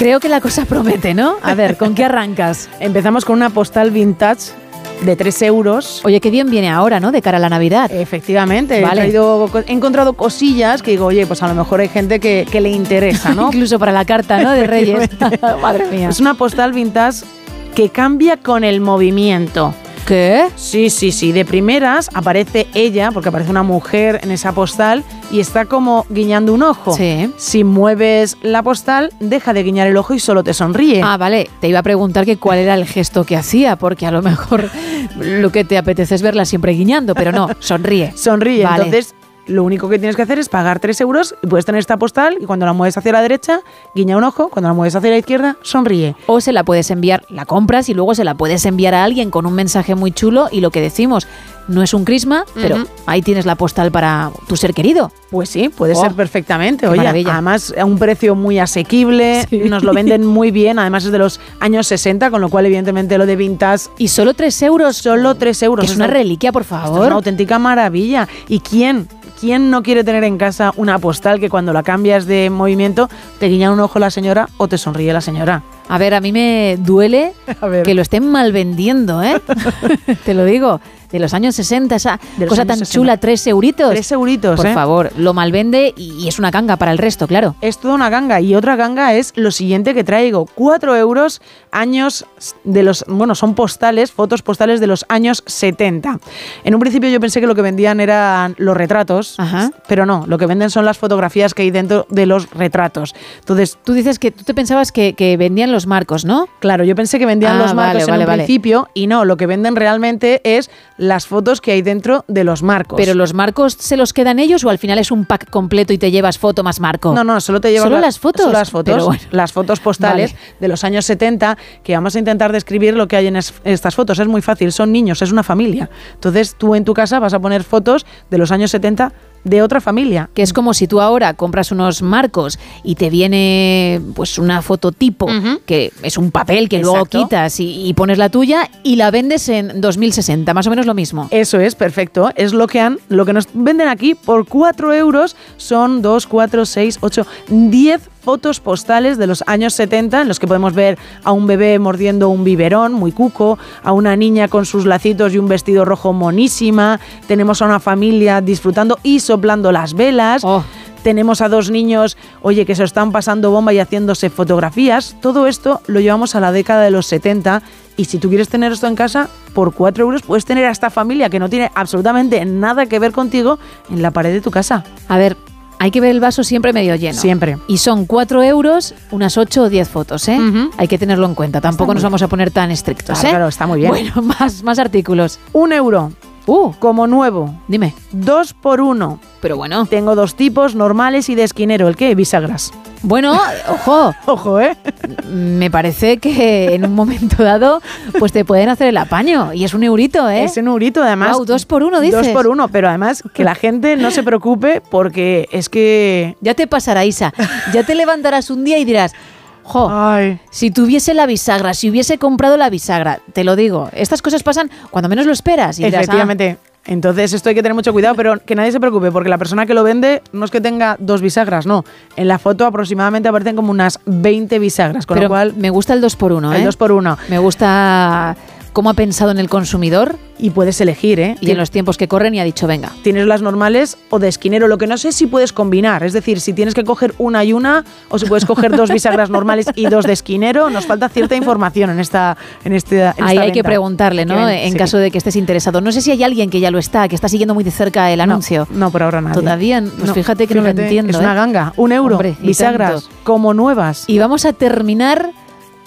Creo que la cosa promete, ¿no? A ver, ¿con qué arrancas? Empezamos con una postal vintage de 3 euros. Oye, qué bien viene ahora, ¿no? De cara a la Navidad. Efectivamente, Vale. he, traído co- he encontrado cosillas que digo, oye, pues a lo mejor hay gente que, que le interesa, ¿no? Incluso para la carta, ¿no? De Reyes. Madre mía. Es una postal vintage que cambia con el movimiento. ¿Qué? Sí, sí, sí. De primeras aparece ella, porque aparece una mujer en esa postal y está como guiñando un ojo. Sí. Si mueves la postal, deja de guiñar el ojo y solo te sonríe. Ah, vale. Te iba a preguntar que cuál era el gesto que hacía, porque a lo mejor lo que te apetece es verla siempre guiñando, pero no, sonríe. Sonríe. Vale. Entonces, lo único que tienes que hacer es pagar 3 euros y puedes tener esta postal y cuando la mueves hacia la derecha, guiña un ojo, cuando la mueves hacia la izquierda, sonríe. O se la puedes enviar, la compras y luego se la puedes enviar a alguien con un mensaje muy chulo y lo que decimos, no es un crisma, pero ahí tienes la postal para tu ser querido. Pues sí, puede Oh, ser perfectamente. Oye, maravilla. además a un precio muy asequible, Sí. nos lo venden muy bien, además es de los años 60, con lo cual evidentemente lo de vintage... Y solo 3 euros. Solo 3 euros. Es una reliquia, por esto es favor. una auténtica maravilla. ¿Y quién? ¿Quién no quiere tener en casa una postal que cuando la cambias de movimiento te guiña un ojo la señora o te sonríe la señora? A ver, a mí me duele que lo estén mal vendiendo, ¿eh? Te lo digo. De los años 60, esa De los cosa tan 60. chula, 3 euritos. Tres euritos, Por ¿eh? favor, lo malvende y y es una canga para el resto, claro. Es toda una ganga. Y otra ganga es lo siguiente que traigo. 4 euros, años de los. Bueno, son postales, fotos postales de los años 70. En un principio yo pensé que lo que vendían eran los retratos, pero no, lo que venden son las fotografías que hay dentro de los retratos. Entonces. Tú dices que tú te pensabas que, que vendían los marcos, ¿no? Claro, yo pensé que vendían Ah, los vale, marcos en vale, un vale. principio y no, lo que venden realmente es las fotos que hay dentro de los marcos. Pero los marcos se los quedan ellos o al final es un pack completo y te llevas foto más marco. No, no, solo te llevas ¿Solo la- las fotos. solo las fotos, bueno. las fotos postales de los años 70 que vamos a intentar describir lo que hay en es- estas fotos. Es muy fácil, son niños, es una familia. Entonces tú en tu casa vas a poner fotos de los años 70 de otra familia. Que es como si tú ahora compras unos marcos y te viene pues una foto tipo, que es un papel que luego Exacto. quitas y, y pones la tuya y la vendes en 2060, más o menos lo mismo. Eso es, perfecto. Es lo que han, lo que nos venden aquí por 4 euros. Son 2, 4, 6, 8, 10 fotos postales de los años 70 en los que podemos ver a un bebé mordiendo un biberón muy cuco, a una niña con sus lacitos y un vestido rojo monísima, tenemos a una familia disfrutando y soplando las velas. Tenemos a dos niños, oye, que se están pasando bomba y haciéndose fotografías. Todo esto lo llevamos a la década de los 70 y si tú quieres tener esto en casa, por 4 euros puedes tener a esta familia que no tiene absolutamente nada que ver contigo en la pared de tu casa. A ver, hay que ver el vaso siempre medio lleno. Siempre. Y son 4 euros, unas 8 o 10 fotos, ¿eh? Hay que tenerlo en cuenta. Tampoco nos vamos a poner tan estrictos, Claro, ¿eh? claro, está muy bien. Bueno, más, más artículos. Un euro. Uh, como nuevo. Dime. Dos por uno. Pero bueno. Tengo dos tipos, normales y de esquinero. ¿El qué? Bisagras. Bueno, ojo. ojo, ¿eh? Me parece que en un momento dado, pues te pueden hacer el apaño. Y es un eurito, ¿eh? Es un eurito, además. Guau, dos por uno, dices. Dos por uno, pero además que la gente no se preocupe porque es que... Ya te pasará, Isa. Ya te levantarás un día y dirás, jo, si tuviese la bisagra, si hubiese comprado la bisagra, te lo digo, estas cosas pasan cuando menos lo esperas. Y dirás, ah, Efectivamente. Entonces esto hay que tener mucho cuidado, pero que nadie se preocupe, porque la persona que lo vende no es que tenga dos bisagras, no. En la foto aproximadamente aparecen como unas 20 bisagras, con pero lo cual... me gusta el 2 por 1 El ¿eh? 2 por 1 Me gusta cómo ha pensado en el consumidor. Y puedes elegir, ¿eh? Y en los tiempos que corren y ha dicho, venga. Tienes las normales o de esquinero. Lo que no sé es si puedes combinar. Es decir, si tienes que coger una y una, o si puedes coger dos bisagras normales y dos de esquinero. Nos falta cierta información en esta. En este, en esta Ahí hay que venta. preguntarle, ¿no? Que- en sí. caso de que estés interesado. No sé si hay alguien que ya lo está, que está siguiendo muy de cerca el anuncio. No, por ahora nadie. Todavía, pues No, fíjate que no lo fíjate, entiendo. Es una ¿eh? ganga. Un euro. Hombre, bisagras como nuevas. Y vamos a terminar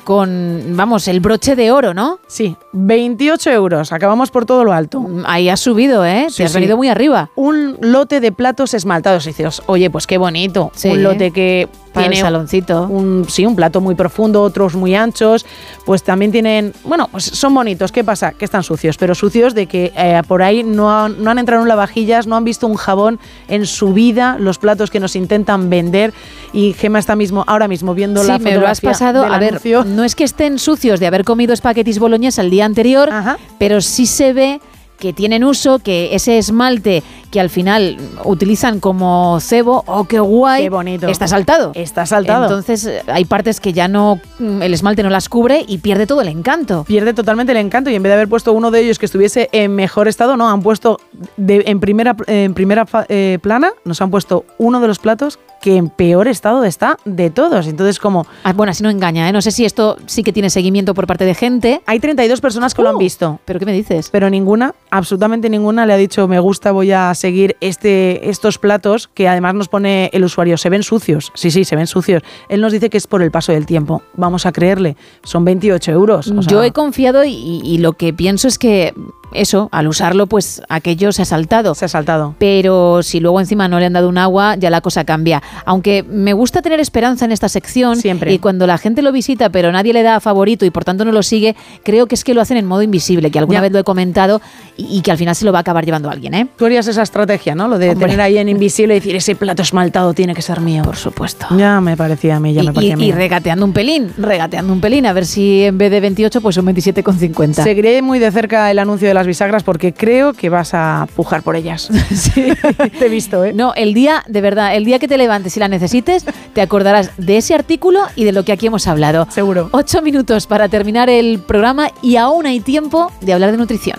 con, vamos, el broche de oro, ¿no? Sí, 28 euros. Acabamos por todo lo alto. Ahí has subido, ¿eh? Sí, Te has sí. venido muy arriba. Un lote de platos esmaltados. Y dices, oye, pues qué bonito. Sí. Un lote que Para el tiene saloncito. Un, sí, un plato muy profundo, otros muy anchos. Pues también tienen, bueno, pues son bonitos. ¿Qué pasa? Que están sucios, pero sucios de que eh, por ahí no han, no han entrado en lavavajillas, no han visto un jabón en su vida, los platos que nos intentan vender. Y Gema está mismo, ahora mismo viendo Sí, la me lo has fotografía pasado. A ver, anuncio. No es que estén sucios de haber comido espaguetis boloñesa el día anterior, pero sí se ve que tienen uso, que ese esmalte que al final utilizan como cebo, oh, qué guay, Qué bonito. está saltado. Está saltado. Entonces eh, hay partes que ya no, mm, el esmalte no las cubre y pierde todo el encanto. pierde totalmente el encanto y en vez de haber puesto uno de ellos que estuviese en mejor estado, no, han puesto de- en primera, en primera eh, plana, nos han puesto uno de los platos que en peor estado está de todos. Entonces, como... Ah, bueno, así no engaña, ¿eh? No sé si esto sí que tiene seguimiento por parte de gente. Hay 32 personas que lo han visto. ¿Pero qué me dices? Pero ninguna, absolutamente ninguna, le ha dicho me gusta, voy a seguir este, estos platos que además nos pone el usuario. Se ven sucios. Sí, sí, se ven sucios. Él nos dice que es por el paso del tiempo. Vamos a creerle. Son 28 euros. o sea, Yo he confiado y, y lo que pienso es que eso, al usarlo, pues aquello se ha saltado. Se ha saltado. Pero si luego encima no le han dado un agua, ya la cosa cambia. Aunque me gusta tener esperanza en esta sección. Siempre. Y cuando la gente lo visita, pero nadie le da a favorito y por tanto no lo sigue, creo que es que lo hacen en modo invisible, que alguna Ya. vez lo he comentado y, y que al final se lo va a acabar llevando alguien, ¿eh? Tú harías esa estrategia, ¿no? Lo de Hombre. tener ahí en invisible y decir, ese plato esmaltado tiene que ser mío. Por supuesto. Ya me parecía a mí, ya Y, me parecía a mí. y regateando un pelín, regateando un pelín, a ver si en vez de 28, pues son 27,50. Seguiré muy de cerca el anuncio de las bisagras porque creo que vas a pujar por ellas. Sí. Te he visto, ¿eh? No, el día, de verdad, el día que te levantes y la necesites, te acordarás de ese artículo y de lo que aquí hemos hablado. Seguro. Ocho minutos para terminar el programa y aún hay tiempo de hablar de nutrición.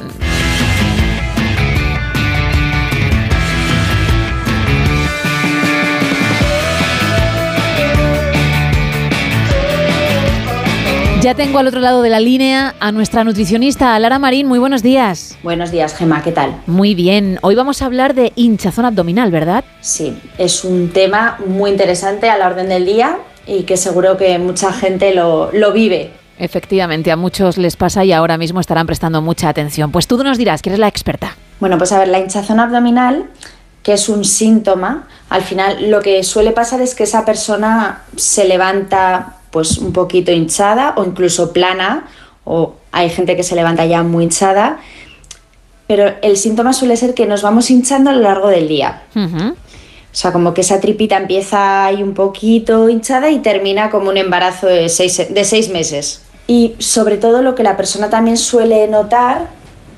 Ya tengo al otro lado de la línea a nuestra nutricionista, Lara Marín. Muy buenos días. Buenos días, Gema, ¿qué tal? Muy bien. Hoy vamos a hablar de hinchazón abdominal, ¿verdad? Sí, es un tema muy interesante a la orden del día y que seguro que mucha gente lo, lo vive. Efectivamente, a muchos les pasa y ahora mismo estarán prestando mucha atención. Pues tú nos dirás que eres la experta. Bueno, pues a ver, la hinchazón abdominal, que es un síntoma, al final lo que suele pasar es que esa persona se levanta pues un poquito hinchada o incluso plana, o hay gente que se levanta ya muy hinchada, pero el síntoma suele ser que nos vamos hinchando a lo largo del día. O sea, como que esa tripita empieza ahí un poquito hinchada y termina como un embarazo de seis, de seis meses. Y sobre todo lo que la persona también suele notar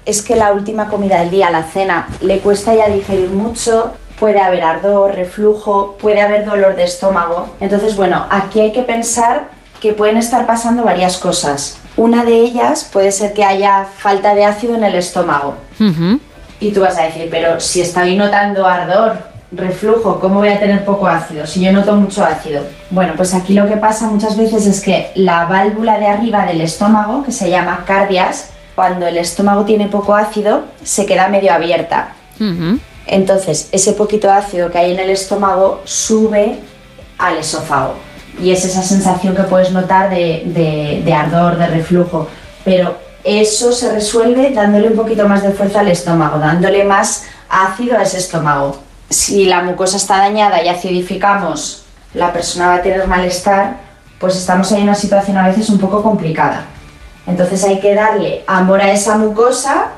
es que la última comida del día, la cena, le cuesta ya digerir mucho, puede haber ardor, reflujo, puede haber dolor de estómago. Entonces, bueno, aquí hay que pensar que pueden estar pasando varias cosas. Una de ellas puede ser que haya falta de ácido en el estómago. Y tú vas a decir, pero si estoy notando ardor, reflujo, ¿cómo voy a tener poco ácido? Si yo noto mucho ácido. Bueno, pues aquí lo que pasa muchas veces es que la válvula de arriba del estómago, que se llama cardias, cuando el estómago tiene poco ácido, se queda medio abierta. Entonces, ese poquito ácido que hay en el estómago sube al esófago. Y es esa sensación que puedes notar de, ardor, de reflujo. Pero eso se resuelve dándole un poquito más de fuerza al estómago, dándole más ácido a ese estómago. Si la mucosa está dañada y acidificamos, la persona va a tener malestar, pues estamos en una situación a veces un poco complicada. Entonces hay que darle amor a esa mucosa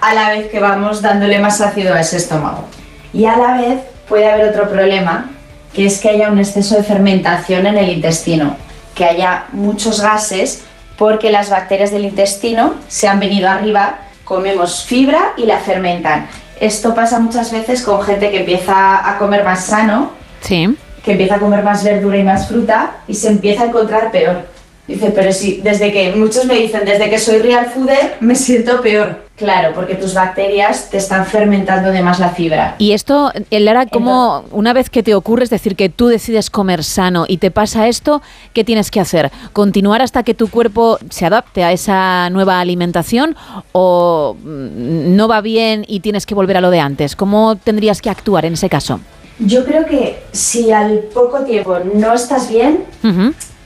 a, la vez que vamos dándole más ácido a ese estómago. Y a la vez puede haber otro problema, que es que haya un exceso de fermentación en el intestino, que haya muchos gases porque las bacterias del intestino se han venido arriba, comemos fibra y la fermentan. Esto pasa muchas veces con gente que empieza a comer más sano, Sí. que empieza a comer más verdura y más fruta y se empieza a encontrar peor. Dice, pero sí, desde que muchos me dicen, desde que soy real fooder me siento peor. Claro, porque tus bacterias te están fermentando de más la fibra. Y esto, eh, Lara, como una vez que te ocurre, es decir, que tú decides comer sano y te pasa esto, ¿qué tienes que hacer? ¿Continuar hasta que tu cuerpo se adapte a esa nueva alimentación o mm, no va bien y tienes que volver a lo de antes? ¿Cómo tendrías que actuar en ese caso? Yo creo que si al poco tiempo no estás bien,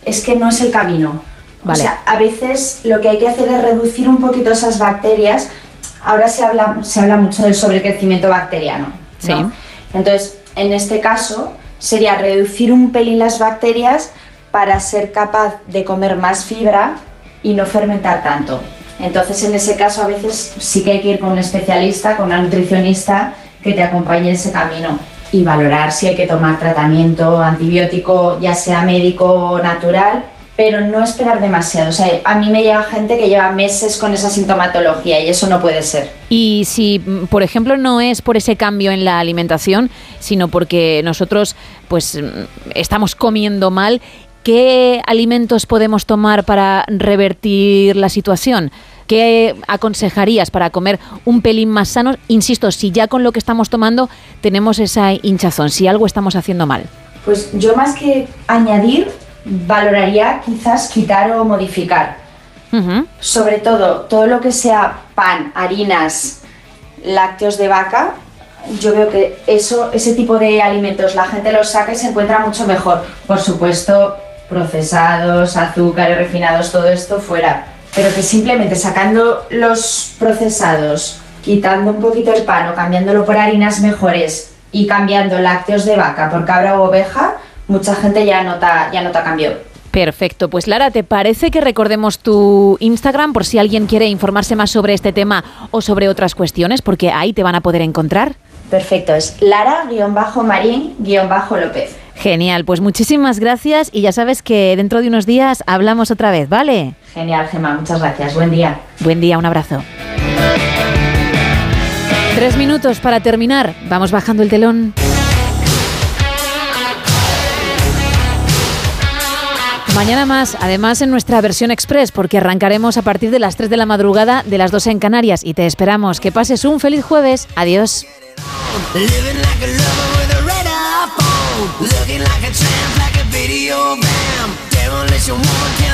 es que no es el camino. Vale. O sea, a veces lo que hay que hacer es reducir un poquito esas bacterias. Ahora se habla, se habla mucho del sobrecrecimiento bacteriano. ¿no? Sí. Entonces, en este caso, sería reducir un pelín las bacterias para ser capaz de comer más fibra y no fermentar tanto. Entonces, en ese caso, a veces sí que hay que ir con un especialista, con una nutricionista que te acompañe en ese camino y valorar si hay que tomar tratamiento antibiótico, ya sea médico o natural, pero no esperar demasiado. O sea, a mí me llega gente que lleva meses con esa sintomatología y eso no puede ser. Y si, mm, por ejemplo, no es por ese cambio en la alimentación, sino porque nosotros pues mm, estamos comiendo mal, ¿qué alimentos podemos tomar para revertir la situación? ¿Qué aconsejarías para comer un pelín más sano? Insisto, si ya con lo que estamos tomando tenemos esa hinchazón, si algo estamos haciendo mal. Pues yo más que añadir, valoraría quizás quitar o modificar. Sobre todo, todo lo que sea pan, harinas, lácteos de vaca, yo veo que eso, ese tipo de alimentos la gente los saca y se encuentra mucho mejor. Por supuesto, procesados, azúcares refinados, todo esto fuera. Pero que simplemente sacando los procesados, quitando un poquito el pan o cambiándolo por harinas mejores y cambiando lácteos de vaca por cabra o oveja, mucha gente ya nota, ya nota cambio. Perfecto, pues Lara, ¿te parece que recordemos tu Instagram por si alguien quiere informarse más sobre este tema o sobre otras cuestiones? Porque ahí te van a poder encontrar. Perfecto, es Lara-Marín-López. Genial, pues muchísimas gracias y ya sabes que dentro de unos días hablamos otra vez, ¿vale? Genial, Gemma, muchas gracias. Buen día. Buen día, un abrazo. Tres minutos para terminar. Vamos bajando el telón. Mañana más, además en nuestra versión express, porque arrancaremos a partir de las 3 de la madrugada de las 2 en Canarias y te esperamos. Que pases un feliz jueves. Adiós.